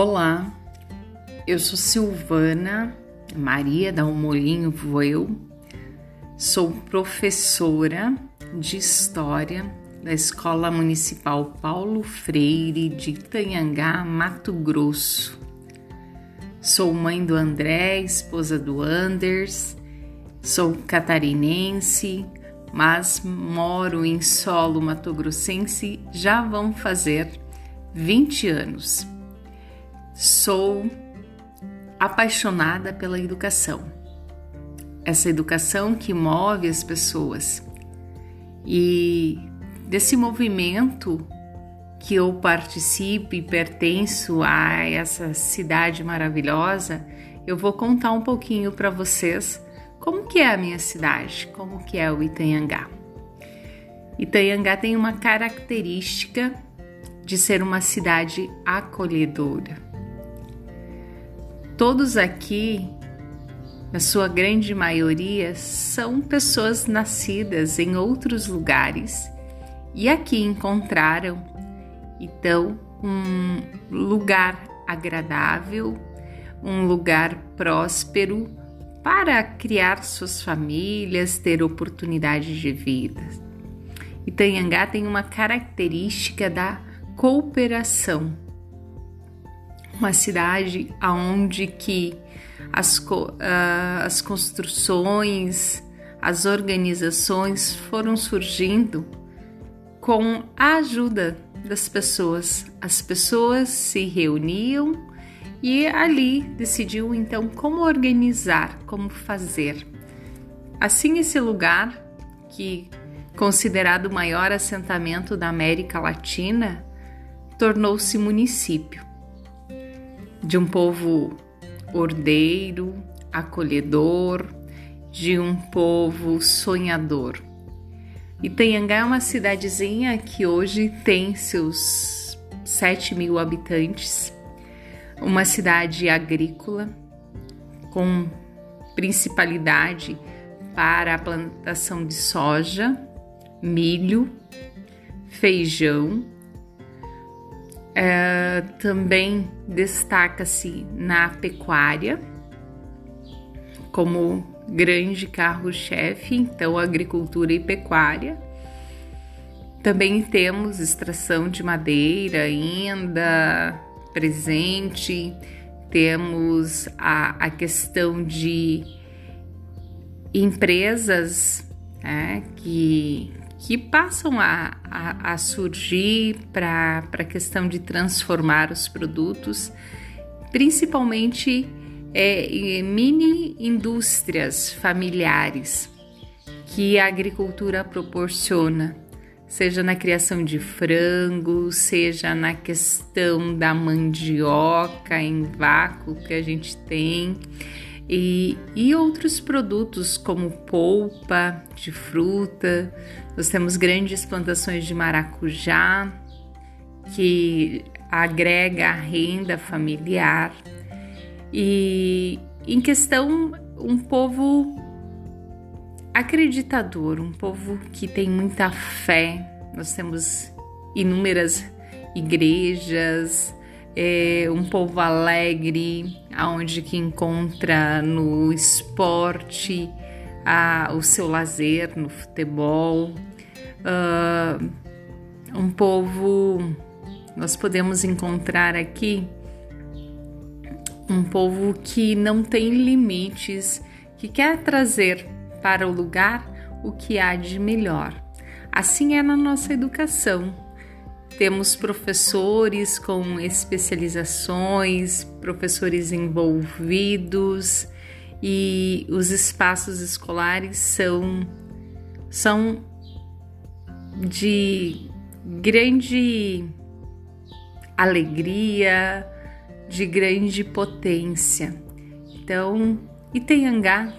Olá, eu sou Silvana Maria da Molinho Voeu, sou professora de História da Escola Municipal Paulo Freire de Itanhangá, Mato Grosso. Sou mãe do André, esposa do Anders, sou catarinense, mas moro em solo matogrossense já vão fazer 20 anos. Sou apaixonada pela educação. Essa educação que move as pessoas. E desse movimento que eu participo e pertenço a essa cidade maravilhosa, eu vou contar um pouquinho para vocês como que é a minha cidade, como que é o Itanhangá. Itanhangá tem uma característica de ser uma cidade acolhedora. Todos aqui, na sua grande maioria, são pessoas nascidas em outros lugares e aqui encontraram então um lugar agradável, um lugar próspero para criar suas famílias, ter oportunidades de vida. Itanhangá tem uma característica da cooperação uma cidade aonde que as, uh, as construções, as organizações foram surgindo com a ajuda das pessoas. As pessoas se reuniam e ali decidiu então como organizar, como fazer. Assim esse lugar que considerado o maior assentamento da América Latina tornou-se município de um povo ordeiro, acolhedor, de um povo sonhador. Itanhangá é uma cidadezinha que hoje tem seus 7 mil habitantes, uma cidade agrícola com principalidade para a plantação de soja, milho, feijão é, também destaca-se na pecuária como grande carro-chefe, então agricultura e pecuária. Também temos extração de madeira ainda presente, temos a, a questão de empresas né, que que passam a, a, a surgir para a questão de transformar os produtos, principalmente é, mini indústrias familiares que a agricultura proporciona, seja na criação de frango, seja na questão da mandioca em vácuo que a gente tem e, e outros produtos como polpa de fruta. Nós temos grandes plantações de maracujá que agrega a renda familiar. E em questão, um povo acreditador, um povo que tem muita fé. Nós temos inúmeras igrejas, é um povo alegre, aonde que encontra no esporte a, o seu lazer, no futebol. Uh, um povo, nós podemos encontrar aqui um povo que não tem limites, que quer trazer para o lugar o que há de melhor. Assim é na nossa educação temos professores com especializações, professores envolvidos e os espaços escolares são são de grande alegria, de grande potência. Então, Itanhangá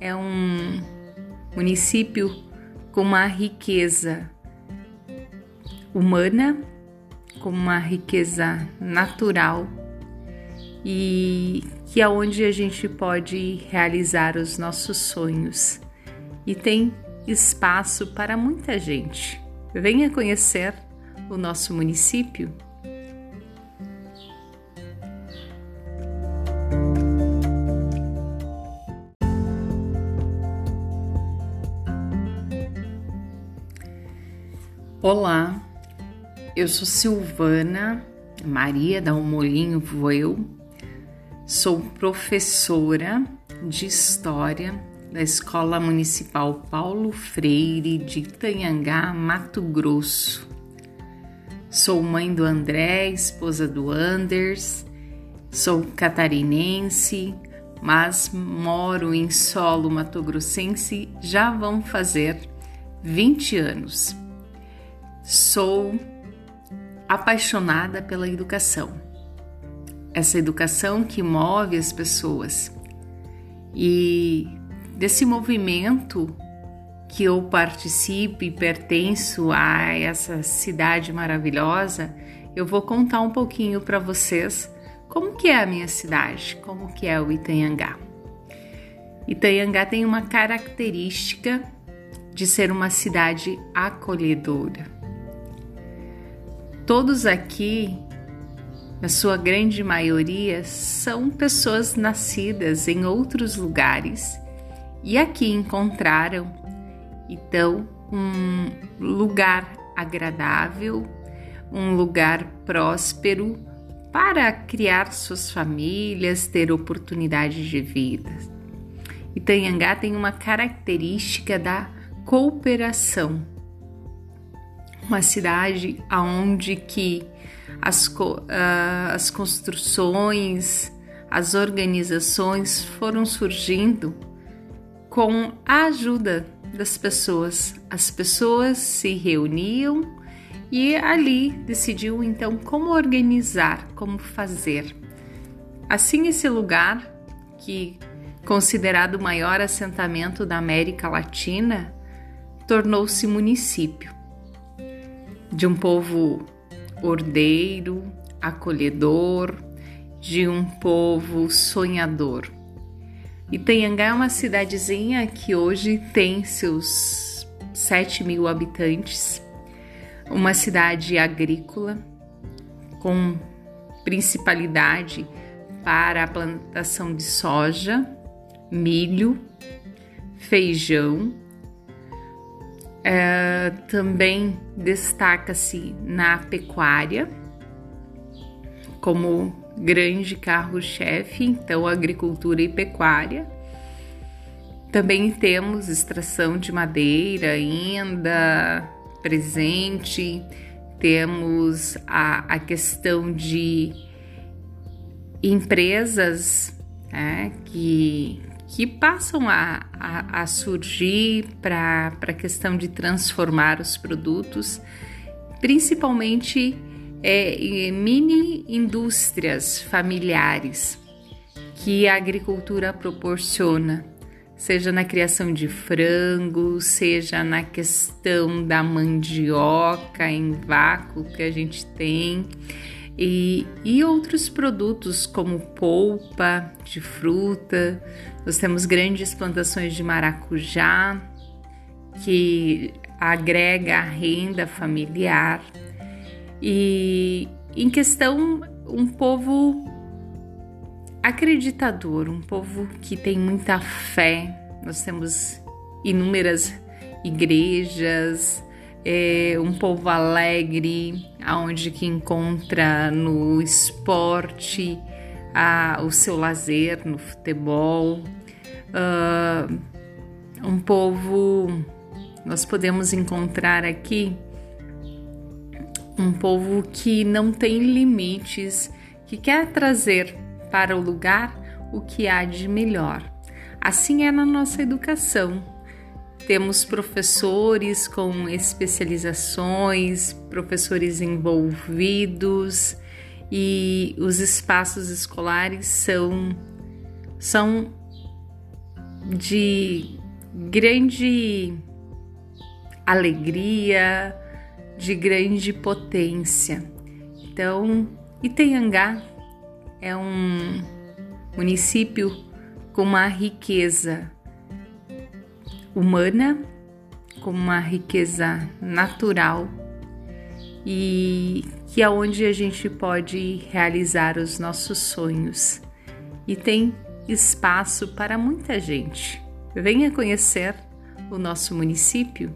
é um município com uma riqueza humana, como uma riqueza natural e que é onde a gente pode realizar os nossos sonhos e tem espaço para muita gente. Venha conhecer o nosso município. Olá, eu sou Silvana Maria da Molinho Voeu, sou professora de História da Escola Municipal Paulo Freire de Itanhangá, Mato Grosso. Sou mãe do André, esposa do Anders, sou catarinense, mas moro em solo matogrossense já vão fazer 20 anos. Sou apaixonada pela educação. Essa educação que move as pessoas. E desse movimento que eu participo e pertenço a essa cidade maravilhosa, eu vou contar um pouquinho para vocês como que é a minha cidade, como que é o Itanhangá. Itanhangá tem uma característica de ser uma cidade acolhedora. Todos aqui, na sua grande maioria, são pessoas nascidas em outros lugares e aqui encontraram então um lugar agradável, um lugar próspero para criar suas famílias, ter oportunidade de vida. Itanhangá tem uma característica da cooperação uma cidade aonde que as, uh, as construções, as organizações foram surgindo com a ajuda das pessoas. As pessoas se reuniam e ali decidiu então como organizar, como fazer. Assim esse lugar que considerado o maior assentamento da América Latina tornou-se município de um povo ordeiro, acolhedor, de um povo sonhador. Itanhangá é uma cidadezinha que hoje tem seus 7 mil habitantes, uma cidade agrícola com principalidade para a plantação de soja, milho, feijão é, também destaca-se na pecuária como grande carro-chefe, então agricultura e pecuária. Também temos extração de madeira ainda presente, temos a, a questão de empresas né, que que passam a, a, a surgir para a questão de transformar os produtos, principalmente é, mini indústrias familiares que a agricultura proporciona, seja na criação de frango, seja na questão da mandioca em vácuo que a gente tem e, e outros produtos como polpa de fruta. Nós temos grandes plantações de maracujá que agrega a renda familiar. E em questão, um povo acreditador, um povo que tem muita fé. Nós temos inúmeras igrejas, é um povo alegre, aonde que encontra no esporte a, o seu lazer, no futebol. Uh, um povo, nós podemos encontrar aqui um povo que não tem limites, que quer trazer para o lugar o que há de melhor. Assim é na nossa educação temos professores com especializações, professores envolvidos e os espaços escolares são, são de grande alegria, de grande potência. Então, Itanhangá é um município com uma riqueza humana, com uma riqueza natural e que é onde a gente pode realizar os nossos sonhos e tem espaço para muita gente. Venha conhecer o nosso município